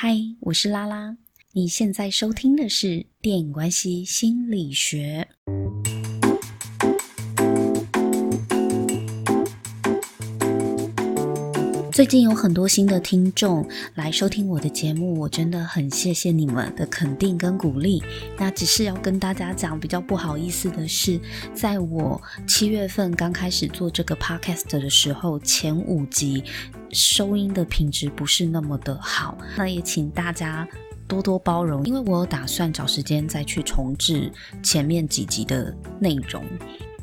嗨，我是拉拉。你现在收听的是电影关系心理学。最近有很多新的听众来收听我的节目，我真的很谢谢你们的肯定跟鼓励。那只是要跟大家讲，比较不好意思的是，在我七月份刚开始做这个 podcast 的时候，前五集收音的品质不是那么的好，那也请大家多多包容，因为我有打算找时间再去重置前面几集的内容。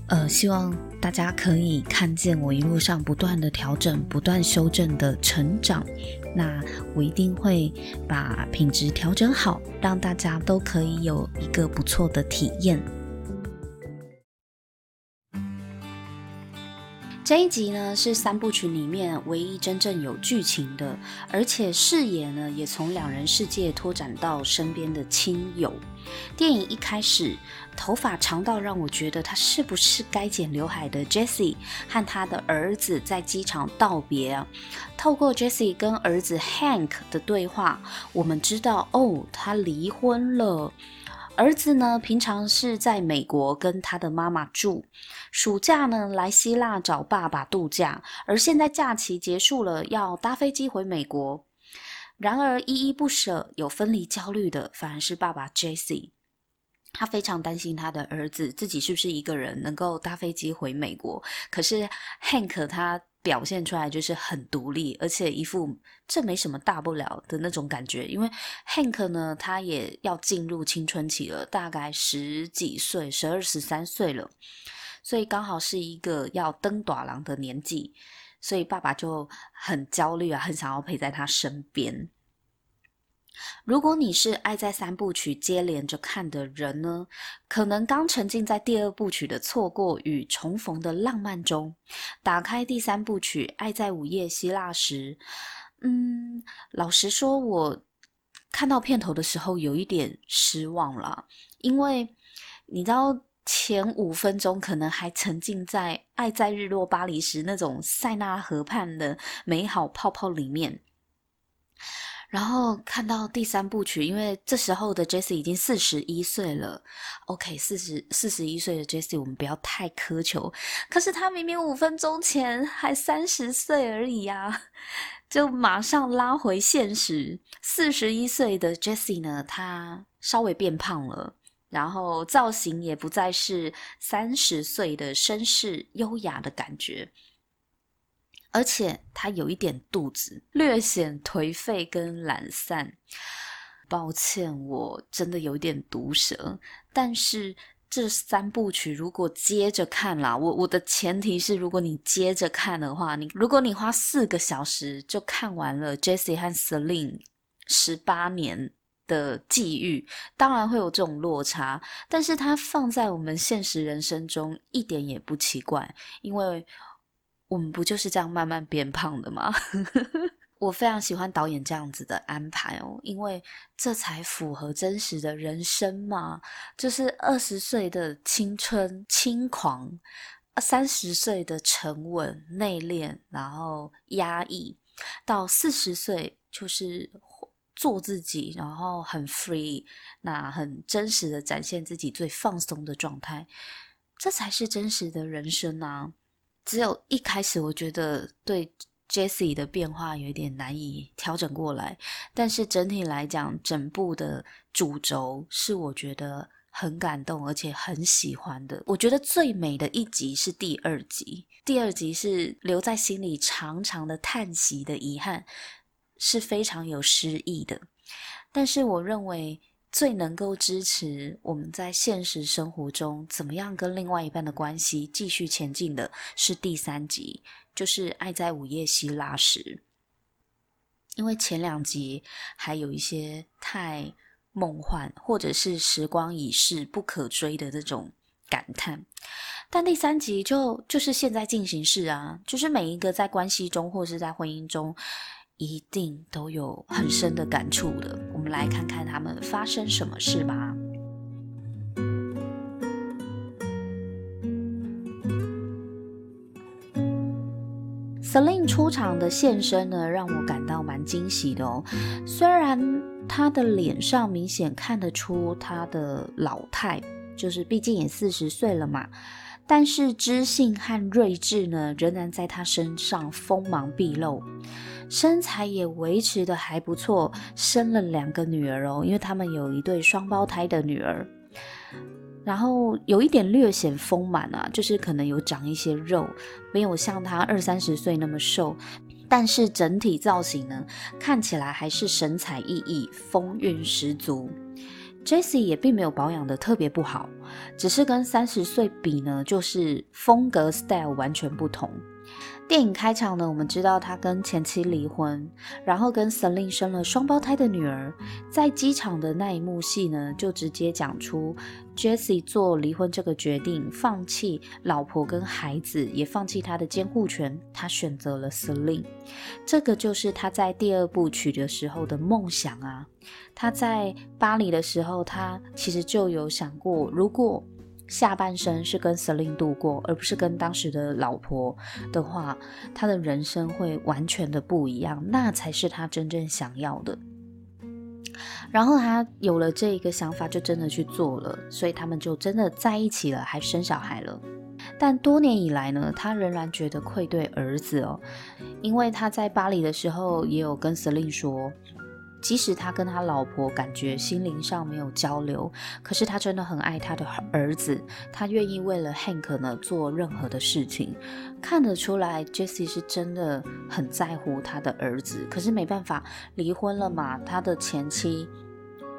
呃，希望大家可以看见我一路上不断的调整、不断修正的成长。那我一定会把品质调整好，让大家都可以有一个不错的体验。这一集呢，是三部曲里面唯一真正有剧情的，而且视野呢也从两人世界拓展到身边的亲友。电影一开始，头发长到让我觉得他是不是该剪刘海的 Jessie 和他的儿子在机场道别。透过 Jessie 跟儿子 Hank 的对话，我们知道哦，他离婚了。儿子呢，平常是在美国跟他的妈妈住，暑假呢来希腊找爸爸度假，而现在假期结束了，要搭飞机回美国。然而依依不舍、有分离焦虑的，反而是爸爸 Jesse。他非常担心他的儿子自己是不是一个人能够搭飞机回美国。可是 Hank 他。表现出来就是很独立，而且一副这没什么大不了的那种感觉。因为 Hank 呢，他也要进入青春期了，大概十几岁，十二十三岁了，所以刚好是一个要登短郎的年纪，所以爸爸就很焦虑啊，很想要陪在他身边。如果你是爱在三部曲接连着看的人呢，可能刚沉浸在第二部曲的错过与重逢的浪漫中，打开第三部曲《爱在午夜希腊》时，嗯，老实说，我看到片头的时候有一点失望了，因为你知道前五分钟可能还沉浸在《爱在日落巴黎》时那种塞纳河畔的美好泡泡里面。然后看到第三部曲，因为这时候的 Jesse 已经四十一岁了。OK，四十四十一岁的 Jessie，我们不要太苛求。可是他明明五分钟前还三十岁而已呀，就马上拉回现实。四十一岁的 Jessie 呢，她稍微变胖了，然后造型也不再是三十岁的绅士优雅的感觉。而且他有一点肚子，略显颓废跟懒散。抱歉，我真的有点毒舌。但是这三部曲如果接着看啦，我我的前提是，如果你接着看的话，你如果你花四个小时就看完了 Jesse 和 Celine 十八年的际遇，当然会有这种落差。但是它放在我们现实人生中一点也不奇怪，因为。我们不就是这样慢慢变胖的吗？我非常喜欢导演这样子的安排哦，因为这才符合真实的人生嘛。就是二十岁的青春轻狂，三十岁的沉稳内敛，然后压抑，到四十岁就是做自己，然后很 free，那很真实的展现自己最放松的状态，这才是真实的人生啊。只有一开始，我觉得对 Jessie 的变化有一点难以调整过来，但是整体来讲，整部的主轴是我觉得很感动而且很喜欢的。我觉得最美的一集是第二集，第二集是留在心里长长的叹息的遗憾，是非常有诗意的。但是我认为。最能够支持我们在现实生活中怎么样跟另外一半的关系继续前进的是第三集，就是《爱在午夜希腊》时，因为前两集还有一些太梦幻或者是时光已逝不可追的这种感叹，但第三集就就是现在进行式啊，就是每一个在关系中或是在婚姻中。一定都有很深的感触的。我们来看看他们发生什么事吧。Celine 出场的现身呢，让我感到蛮惊喜的哦。虽然他的脸上明显看得出他的老态，就是毕竟也四十岁了嘛，但是知性和睿智呢，仍然在他身上锋芒毕露。身材也维持的还不错，生了两个女儿哦，因为他们有一对双胞胎的女儿。然后有一点略显丰满啊，就是可能有长一些肉，没有像他二三十岁那么瘦，但是整体造型呢，看起来还是神采奕奕、风韵十足。Jesse 也并没有保养的特别不好，只是跟三十岁比呢，就是风格 style 完全不同。电影开场呢，我们知道他跟前妻离婚，然后跟 Celine 生了双胞胎的女儿。在机场的那一幕戏呢，就直接讲出 Jessie 做离婚这个决定，放弃老婆跟孩子，也放弃他的监护权，他选择了 Celine。这个就是他在第二部曲的时候的梦想啊。他在巴黎的时候，他其实就有想过，如果下半生是跟 Celine 度过，而不是跟当时的老婆的话，他的人生会完全的不一样，那才是他真正想要的。然后他有了这一个想法，就真的去做了，所以他们就真的在一起了，还生小孩了。但多年以来呢，他仍然觉得愧对儿子哦，因为他在巴黎的时候也有跟 Celine 说。即使他跟他老婆感觉心灵上没有交流，可是他真的很爱他的儿子，他愿意为了 Hank 呢做任何的事情。看得出来 Jesse 是真的很在乎他的儿子。可是没办法，离婚了嘛，他的前妻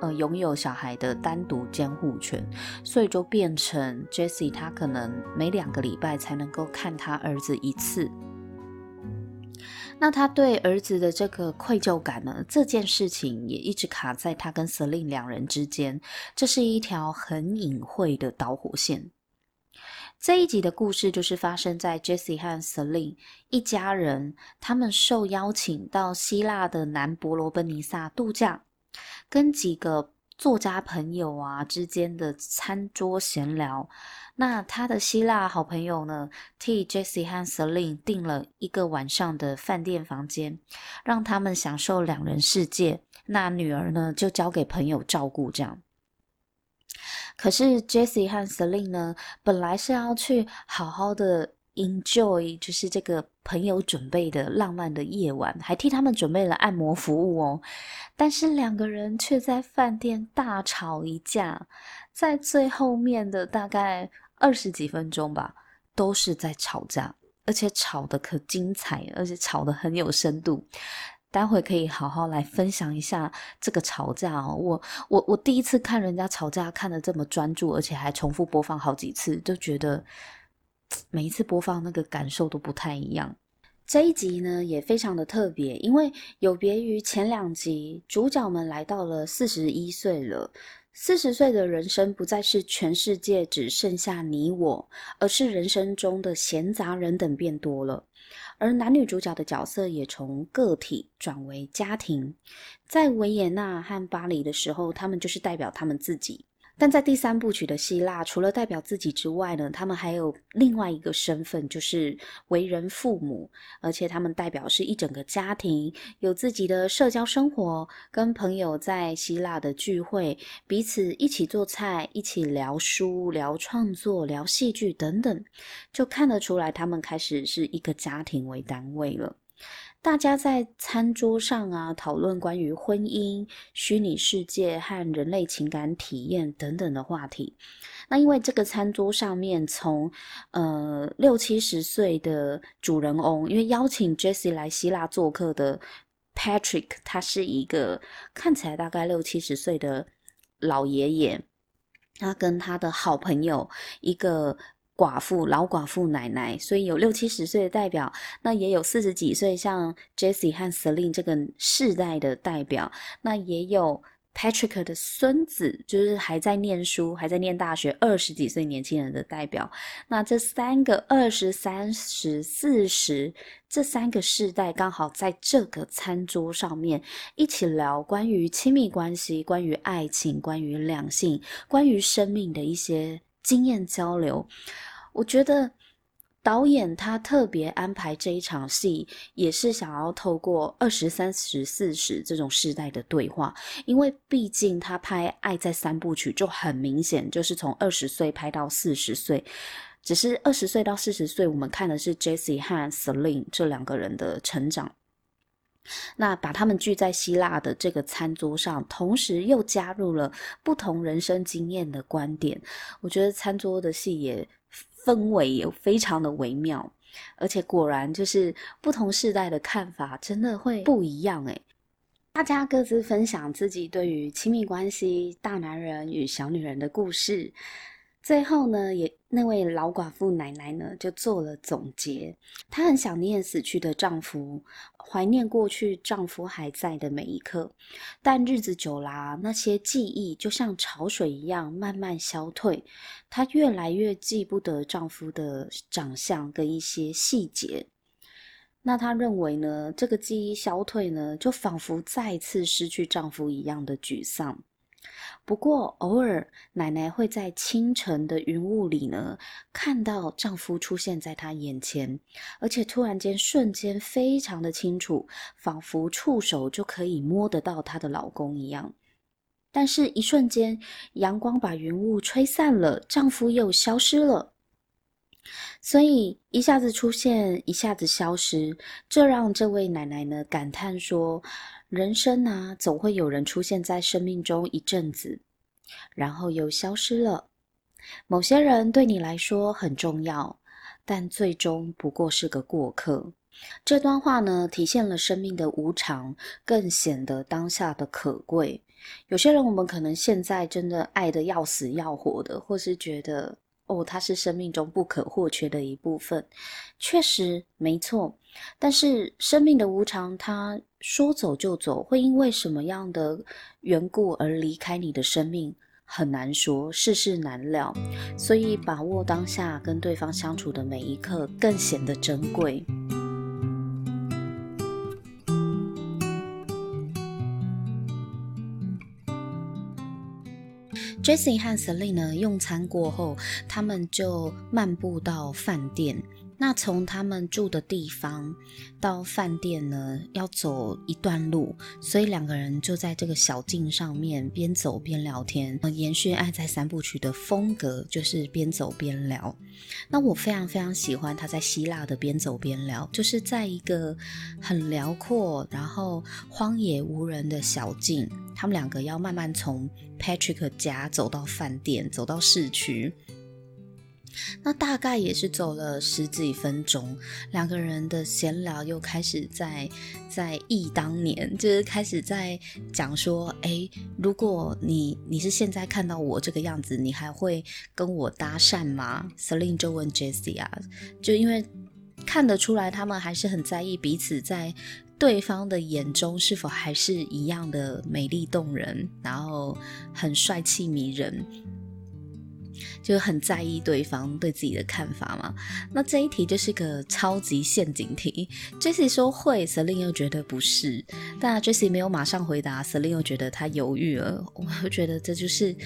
呃拥有小孩的单独监护权，所以就变成 Jesse 他可能每两个礼拜才能够看他儿子一次。那他对儿子的这个愧疚感呢？这件事情也一直卡在他跟 Celine 两人之间，这是一条很隐晦的导火线。这一集的故事就是发生在 Jessie 和 Celine 一家人，他们受邀请到希腊的南伯罗奔尼撒度假，跟几个作家朋友啊之间的餐桌闲聊。那他的希腊好朋友呢，替 Jessie 和 Celine 订了一个晚上的饭店房间，让他们享受两人世界。那女儿呢，就交给朋友照顾。这样，可是 Jessie 和 Celine 呢，本来是要去好好的 enjoy，就是这个朋友准备的浪漫的夜晚，还替他们准备了按摩服务哦。但是两个人却在饭店大吵一架，在最后面的大概。二十几分钟吧，都是在吵架，而且吵得可精彩，而且吵得很有深度。待会可以好好来分享一下这个吵架哦。我我我第一次看人家吵架，看得这么专注，而且还重复播放好几次，就觉得每一次播放那个感受都不太一样。这一集呢也非常的特别，因为有别于前两集，主角们来到了四十一岁了。四十岁的人生不再是全世界只剩下你我，而是人生中的闲杂人等变多了，而男女主角的角色也从个体转为家庭。在维也纳和巴黎的时候，他们就是代表他们自己。但在第三部曲的希腊，除了代表自己之外呢，他们还有另外一个身份，就是为人父母，而且他们代表是一整个家庭，有自己的社交生活，跟朋友在希腊的聚会，彼此一起做菜，一起聊书、聊创作、聊戏剧等等，就看得出来他们开始是一个家庭为单位了。大家在餐桌上啊，讨论关于婚姻、虚拟世界和人类情感体验等等的话题。那因为这个餐桌上面从，呃六七十岁的主人翁，因为邀请 Jessie 来希腊做客的 Patrick，他是一个看起来大概六七十岁的老爷爷，他跟他的好朋友一个。寡妇、老寡妇奶奶，所以有六七十岁的代表，那也有四十几岁，像 Jessie 和 Celine 这个世代的代表，那也有 Patrick 的孙子，就是还在念书、还在念大学二十几岁年轻人的代表。那这三个二十、三十、四十这三个世代，刚好在这个餐桌上面一起聊关于亲密关系、关于爱情、关于两性、关于生命的一些经验交流。我觉得导演他特别安排这一场戏，也是想要透过二十三十四十这种世代的对话，因为毕竟他拍《爱在三部曲》就很明显，就是从二十岁拍到四十岁，只是二十岁到四十岁，我们看的是 Jessie 和 Celine 这两个人的成长。那把他们聚在希腊的这个餐桌上，同时又加入了不同人生经验的观点，我觉得餐桌的戏也。氛围也非常的微妙，而且果然就是不同世代的看法真的会不一样诶。大家各自分享自己对于亲密关系、大男人与小女人的故事。最后呢，也那位老寡妇奶奶呢，就做了总结。她很想念死去的丈夫，怀念过去丈夫还在的每一刻。但日子久啦，那些记忆就像潮水一样慢慢消退。她越来越记不得丈夫的长相跟一些细节。那她认为呢，这个记忆消退呢，就仿佛再次失去丈夫一样的沮丧。不过偶尔，奶奶会在清晨的云雾里呢，看到丈夫出现在她眼前，而且突然间瞬间非常的清楚，仿佛触手就可以摸得到她的老公一样。但是，一瞬间，阳光把云雾吹散了，丈夫又消失了。所以一下子出现，一下子消失，这让这位奶奶呢感叹说。人生啊，总会有人出现在生命中一阵子，然后又消失了。某些人对你来说很重要，但最终不过是个过客。这段话呢，体现了生命的无常，更显得当下的可贵。有些人，我们可能现在真的爱得要死要活的，或是觉得。哦，它是生命中不可或缺的一部分，确实没错。但是生命的无常，它说走就走，会因为什么样的缘故而离开你的生命，很难说，世事难料。所以把握当下跟对方相处的每一刻，更显得珍贵。Jessie 和 Celine 呢，用餐过后，他们就漫步到饭店。那从他们住的地方到饭店呢，要走一段路，所以两个人就在这个小径上面边走边聊天，延续《爱在三部曲》的风格，就是边走边聊。那我非常非常喜欢他在希腊的边走边聊，就是在一个很辽阔，然后荒野无人的小径，他们两个要慢慢从 Patrick 家走到饭店，走到市区。那大概也是走了十几分钟，两个人的闲聊又开始在在忆当年，就是开始在讲说，诶，如果你你是现在看到我这个样子，你还会跟我搭讪吗？Celine 就问 Jessie 啊，就因为看得出来，他们还是很在意彼此在对方的眼中是否还是一样的美丽动人，然后很帅气迷人。就很在意对方对自己的看法嘛。那这一题就是个超级陷阱题。Jessie 说会，Celine 又觉得不是。但 Jessie 没有马上回答，Celine 又觉得他犹豫了。我觉得这就是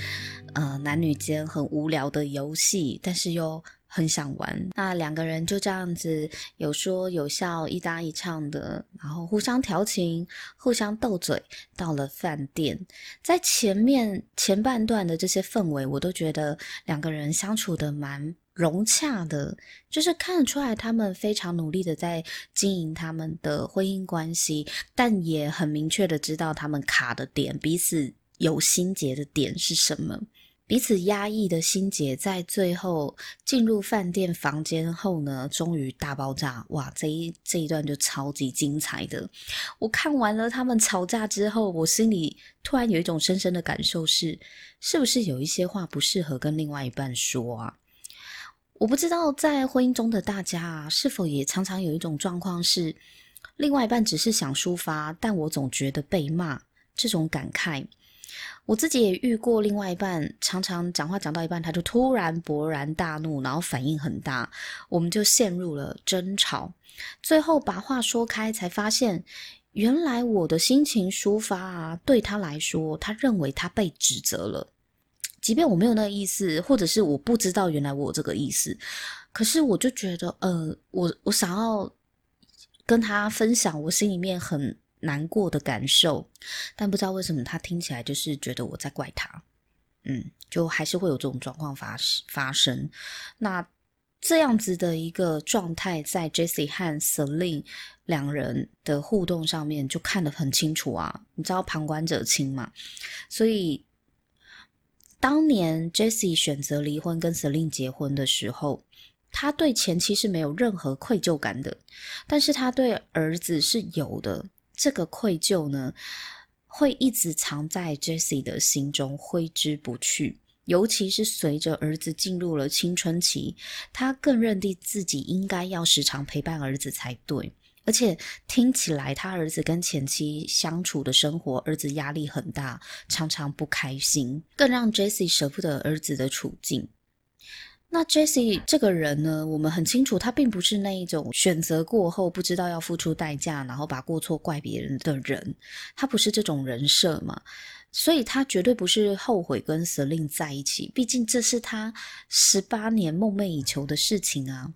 呃男女间很无聊的游戏，但是又。很想玩，那两个人就这样子有说有笑，一搭一唱的，然后互相调情，互相斗嘴。到了饭店，在前面前半段的这些氛围，我都觉得两个人相处的蛮融洽的，就是看得出来他们非常努力的在经营他们的婚姻关系，但也很明确的知道他们卡的点，彼此有心结的点是什么。彼此压抑的心结，在最后进入饭店房间后呢，终于大爆炸！哇，这一这一段就超级精彩的。我看完了他们吵架之后，我心里突然有一种深深的感受是：是不是有一些话不适合跟另外一半说啊？我不知道在婚姻中的大家啊，是否也常常有一种状况是，另外一半只是想抒发，但我总觉得被骂，这种感慨。我自己也遇过，另外一半常常讲话讲到一半，他就突然勃然大怒，然后反应很大，我们就陷入了争吵。最后把话说开，才发现原来我的心情抒发啊，对他来说，他认为他被指责了。即便我没有那个意思，或者是我不知道原来我这个意思，可是我就觉得，呃，我我想要跟他分享我心里面很难过的感受，但不知道为什么他听起来就是觉得我在怪他，嗯，就还是会有这种状况发发生。那这样子的一个状态，在 Jessie 和 Celine 两人的互动上面就看得很清楚啊，你知道旁观者清嘛，所以。当年 Jessie 选择离婚跟 Celine 结婚的时候，他对前妻是没有任何愧疚感的，但是他对儿子是有的。这个愧疚呢，会一直藏在 Jesse 的心中，挥之不去。尤其是随着儿子进入了青春期，他更认定自己应该要时常陪伴儿子才对。而且听起来，他儿子跟前妻相处的生活，儿子压力很大，常常不开心，更让 Jesse 舍不得儿子的处境。那 Jesse 这个人呢，我们很清楚，他并不是那一种选择过后不知道要付出代价，然后把过错怪别人的人。他不是这种人设嘛，所以他绝对不是后悔跟 Selin 在一起，毕竟这是他十八年梦寐以求的事情啊。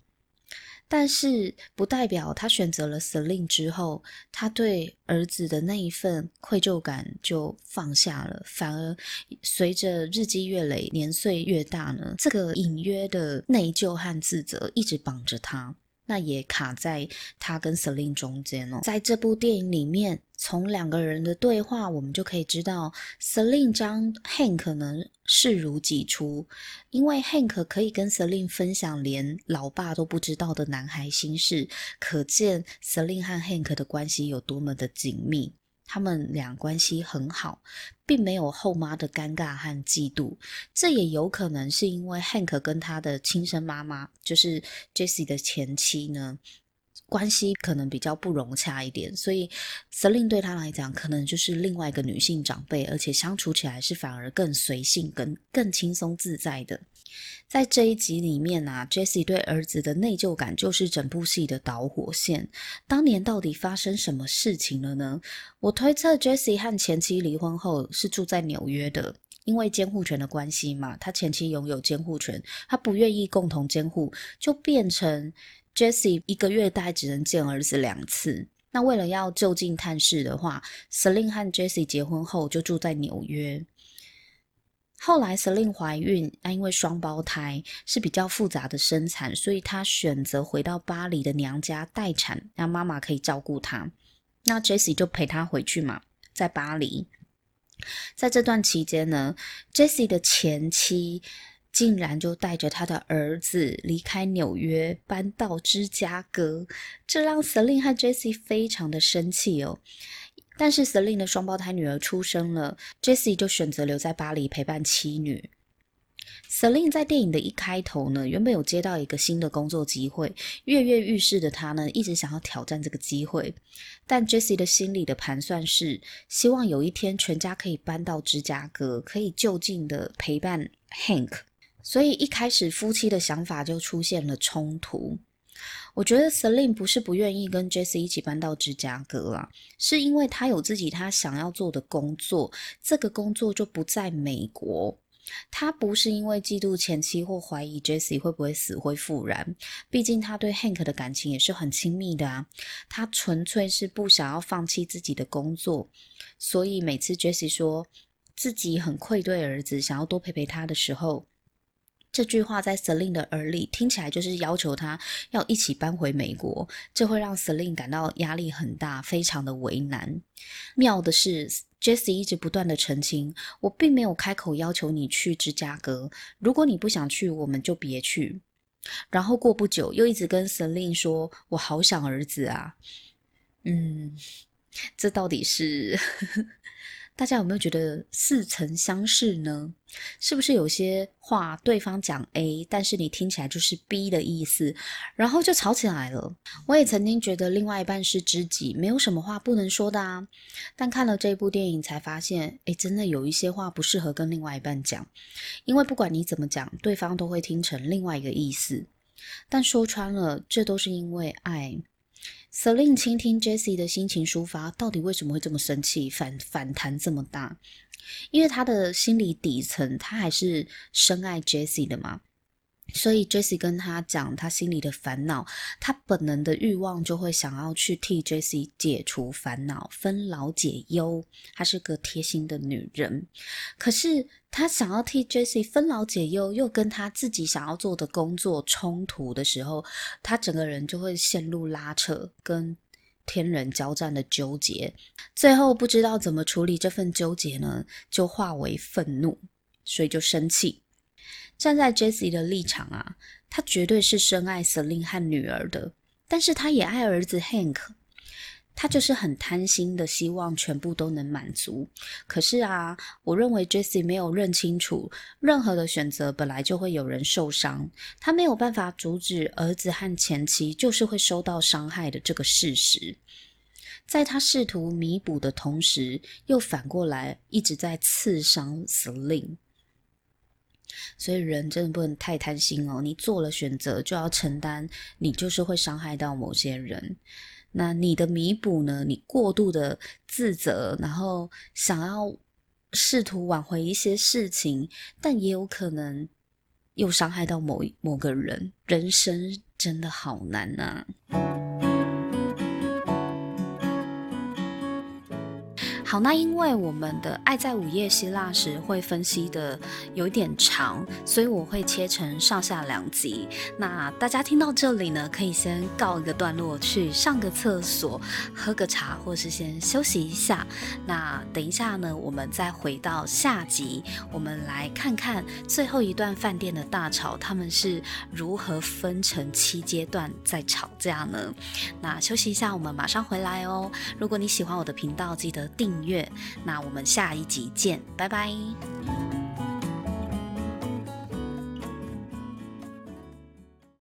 但是不代表他选择了 Selin 之后，他对儿子的那一份愧疚感就放下了，反而随着日积月累、年岁越大呢，这个隐约的内疚和自责一直绑着他。那也卡在他跟 Celine 中间哦。在这部电影里面，从两个人的对话，我们就可以知道，Celine 将 Hank 能视如己出，因为 Hank 可以跟 Celine 分享连老爸都不知道的男孩心事，可见 Celine 和 Hank 的关系有多么的紧密。他们俩关系很好，并没有后妈的尴尬和嫉妒。这也有可能是因为 Hank 跟他的亲生妈妈，就是 Jesse 的前妻呢，关系可能比较不融洽一点，所以 Celine 对他来讲，可能就是另外一个女性长辈，而且相处起来是反而更随性、更更轻松自在的。在这一集里面啊，Jessie 对儿子的内疚感就是整部戏的导火线。当年到底发生什么事情了呢？我推测 Jessie 和前妻离婚后是住在纽约的，因为监护权的关系嘛，他前妻拥有监护权，他不愿意共同监护，就变成 Jessie 一个月大概只能见儿子两次。那为了要就近探视的话，Selin 和 Jessie 结婚后就住在纽约。后来 Selin 怀孕，那因为双胞胎是比较复杂的生产，所以她选择回到巴黎的娘家待产，让妈妈可以照顾她。那 Jessie 就陪她回去嘛，在巴黎。在这段期间呢，Jessie 的前妻竟然就带着他的儿子离开纽约，搬到芝加哥，这让 Celine 和 Jesse 非常的生气哦。但是 Celine 的双胞胎女儿出生了，Jesse 就选择留在巴黎陪伴妻女。Celine 在电影的一开头呢，原本有接到一个新的工作机会，跃跃欲试的她呢，一直想要挑战这个机会。但 Jesse 的心里的盘算是，希望有一天全家可以搬到芝加哥，可以就近的陪伴 Hank。所以一开始夫妻的想法就出现了冲突。我觉得 Celine 不是不愿意跟 Jesse 一起搬到芝加哥啊，是因为他有自己他想要做的工作，这个工作就不在美国。他不是因为嫉妒前妻或怀疑 Jesse 会不会死灰复燃，毕竟他对 Hank 的感情也是很亲密的啊。他纯粹是不想要放弃自己的工作，所以每次 Jesse 说自己很愧对儿子，想要多陪陪他的时候。这句话在司令的耳里听起来就是要求他要一起搬回美国，这会让司令感到压力很大，非常的为难。妙的是，Jessie 一直不断的澄清，我并没有开口要求你去芝加哥，如果你不想去，我们就别去。然后过不久，又一直跟 Celine 说，我好想儿子啊。嗯，这到底是？大家有没有觉得似曾相识呢？是不是有些话对方讲 A，但是你听起来就是 B 的意思，然后就吵起来了？我也曾经觉得另外一半是知己，没有什么话不能说的啊。但看了这部电影才发现，诶，真的有一些话不适合跟另外一半讲，因为不管你怎么讲，对方都会听成另外一个意思。但说穿了，这都是因为爱。Celine 倾听 Jessie 的心情抒发，到底为什么会这么生气，反反弹这么大？因为他的心理底层，他还是深爱 Jessie 的嘛。所以，Jesse 跟他讲他心里的烦恼，他本能的欲望就会想要去替 Jesse 解除烦恼，分劳解忧。她是个贴心的女人，可是他想要替 Jesse 分劳解忧，又跟他自己想要做的工作冲突的时候，他整个人就会陷入拉扯，跟天人交战的纠结。最后不知道怎么处理这份纠结呢，就化为愤怒，所以就生气。站在 Jesse 的立场啊，他绝对是深爱 Celine 和女儿的，但是他也爱儿子 Hank，他就是很贪心的，希望全部都能满足。可是啊，我认为 Jesse 没有认清楚，任何的选择本来就会有人受伤，他没有办法阻止儿子和前妻就是会受到伤害的这个事实，在他试图弥补的同时，又反过来一直在刺伤 Celine。所以人真的不能太贪心哦！你做了选择，就要承担，你就是会伤害到某些人。那你的弥补呢？你过度的自责，然后想要试图挽回一些事情，但也有可能又伤害到某某个人。人生真的好难啊！好，那因为我们的《爱在午夜希腊时》会分析的有点长，所以我会切成上下两集。那大家听到这里呢，可以先告一个段落，去上个厕所，喝个茶，或是先休息一下。那等一下呢，我们再回到下集，我们来看看最后一段饭店的大吵，他们是如何分成七阶段在吵架呢？那休息一下，我们马上回来哦。如果你喜欢我的频道，记得订月，那我们下一集见，拜拜。